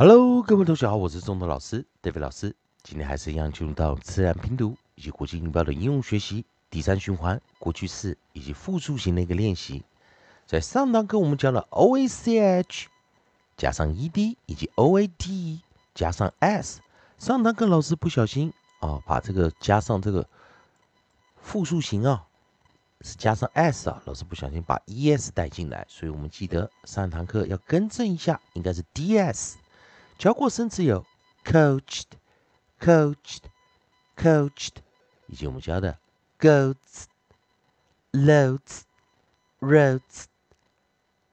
Hello，各位同学好，我是中德老师 David 老师。今天还是一样进入到自然拼读以及国际音标的应用学习第三循环过去式以及复数型的一个练习。在上堂课我们教了 O A C H 加上 E D 以及 O A T 加上 S。上堂课老师不小心啊，把这个加上这个复数型啊，是加上 S 啊，老师不小心把 E S 带进来，所以我们记得上堂课要更正一下，应该是 D S。教过生词有 coached、coached、coached，以及我们教的 goats、loads、roads、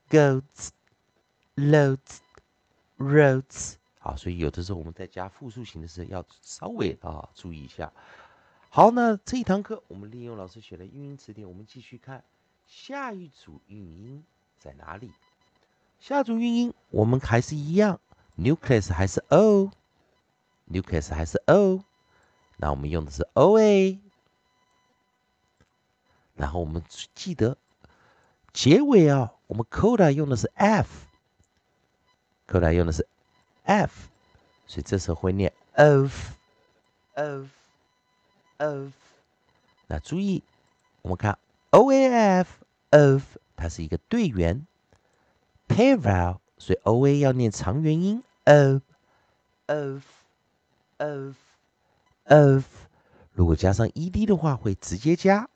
goats、loads、roads。好，所以有的时候我们在加复数型的时候要稍微啊注意一下。好，那这一堂课我们利用老师写的运音词典，我们继续看下一组运音在哪里。下组运音我们还是一样。Nucleus 还是 o，nucleus 还是 o，那我们用的是 o a，然后我们记得结尾啊，我们 coda 用的是 f，coda 用的是 f，所以这时候会念 of，of，of。那注意，我们看 o a f of，它是一个对元 p a r a l 所以 o a 要念长元音。Of of of of，如果加上 ed 的话，会直接加。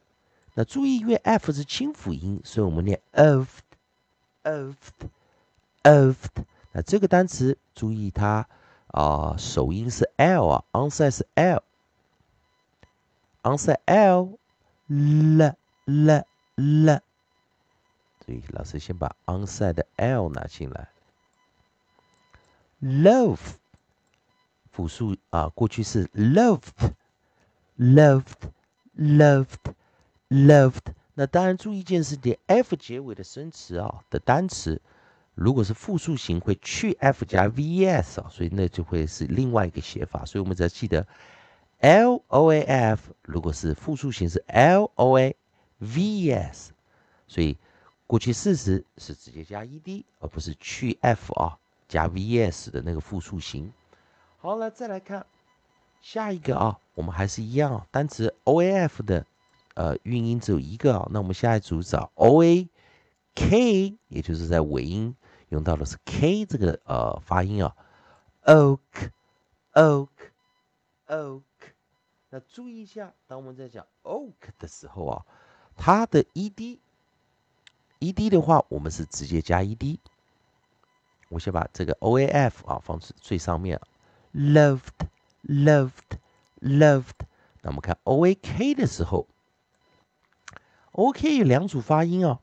那注意，因为 f 是清辅音，所以我们念 of of of。那这个单词注意它啊，首音是 l 啊，onset 是 l，onset l l l l。所以老师先把 onset 的 l 拿进来。Love，复数啊，过去式 loved，loved，loved，loved。那当然注意一件事点，f 结尾的生词啊的单词，如果是复数型会去 f 加 vs 啊，所以那就会是另外一个写法。所以我们只要记得 loaf，如果是复数型是 loavs，所以过去事实是直接加 ed，而不是去 f 啊。加 vs 的那个复数型。好了，再来看下一个啊，我们还是一样，单词 oaf 的呃韵音只有一个啊。那我们下一组找 oak，也就是在尾音用到的是 k 这个呃发音啊，oak，oak，oak。那注意一下，当我们在讲 oak 的时候啊，它的 ed，ed 的话，我们是直接加 ed。我先把这个 O A F 啊放最上面，loved，loved，loved。那我们看 O A K 的时候，O K 有两组发音哦。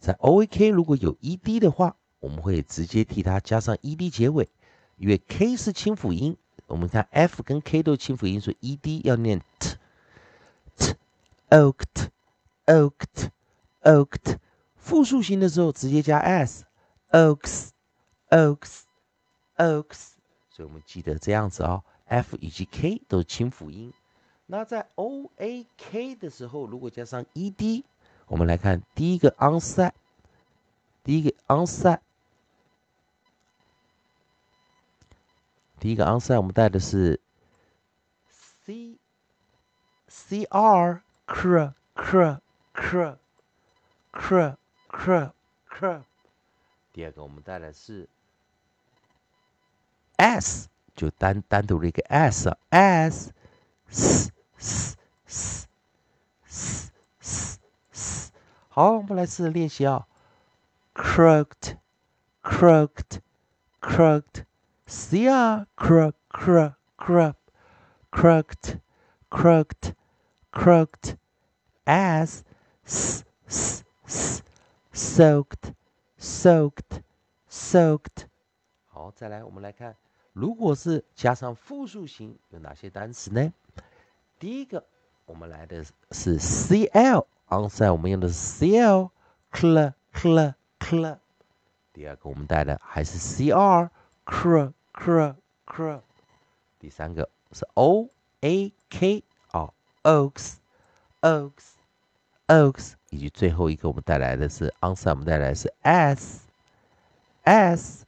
在 O A K 如果有 E D 的话，我们会直接替它加上 E D 结尾，因为 K 是清辅音。我们看 F 跟 K 都清辅音，所以 E D 要念 t，t，oaked，oaked，oaked。复数型的时候直接加 s，oaks oaks，所以我们记得这样子哦。F 以及 K 都是清辅音。那在 O A K 的时候，如果加上 E D，我们来看第一个 onset，第一个 onset，第一个 onset，我们带的是 C C R cr cr cr cr cr cr。第二个我们带的是。S 就单单独的一个 s s s s s s s s。好，我们来试着练习啊，crooked crooked crooked c r crook crook crook crooked crooked crooked s s s s soaked soaked soaked。好，再来我们来看。如果是加上复数型，有哪些单词呢？第一个，我们来的是 C L，onside 我们用的是 C L，cl cl cl。第二个，我们带的还是 C R，cr cr cr。第三个是 O A K 啊，oaks oaks oaks。以及最后一个，我们带来的是 onside 我们带来的是 S S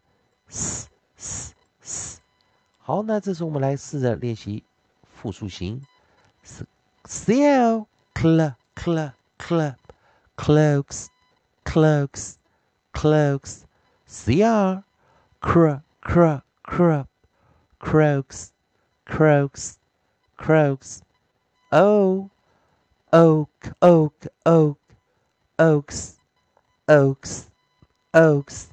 S S。好，那这时候我们来试着练习复数型，sell club club club cloaks cloaks cloaks cr cr cr cr croaks croaks croaks o oak oak oak oaks oaks oaks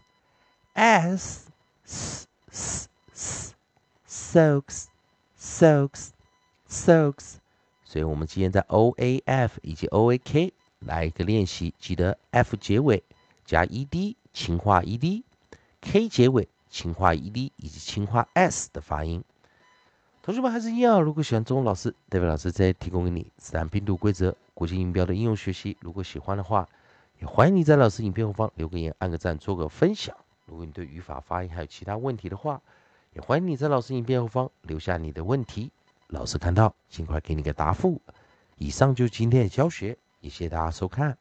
s s s s soaks soaks soaks，所以我们今天在 o a f 以及 o a k 来一个练习，记得 f 结尾加 e d 轻化 e d，k 结尾轻化 e d 以及轻化 s 的发音。同学们还是一样，如果喜欢中文老师，David 老师再提供给你自然拼读规则、国际音标的应用学习。如果喜欢的话，也欢迎你在老师影片后方留个言、按个赞、做个分享。如果你对语法、发音还有其他问题的话，也欢迎你在老师影片后方留下你的问题，老师看到尽快给你个答复。以上就是今天的教学，也谢谢大家收看。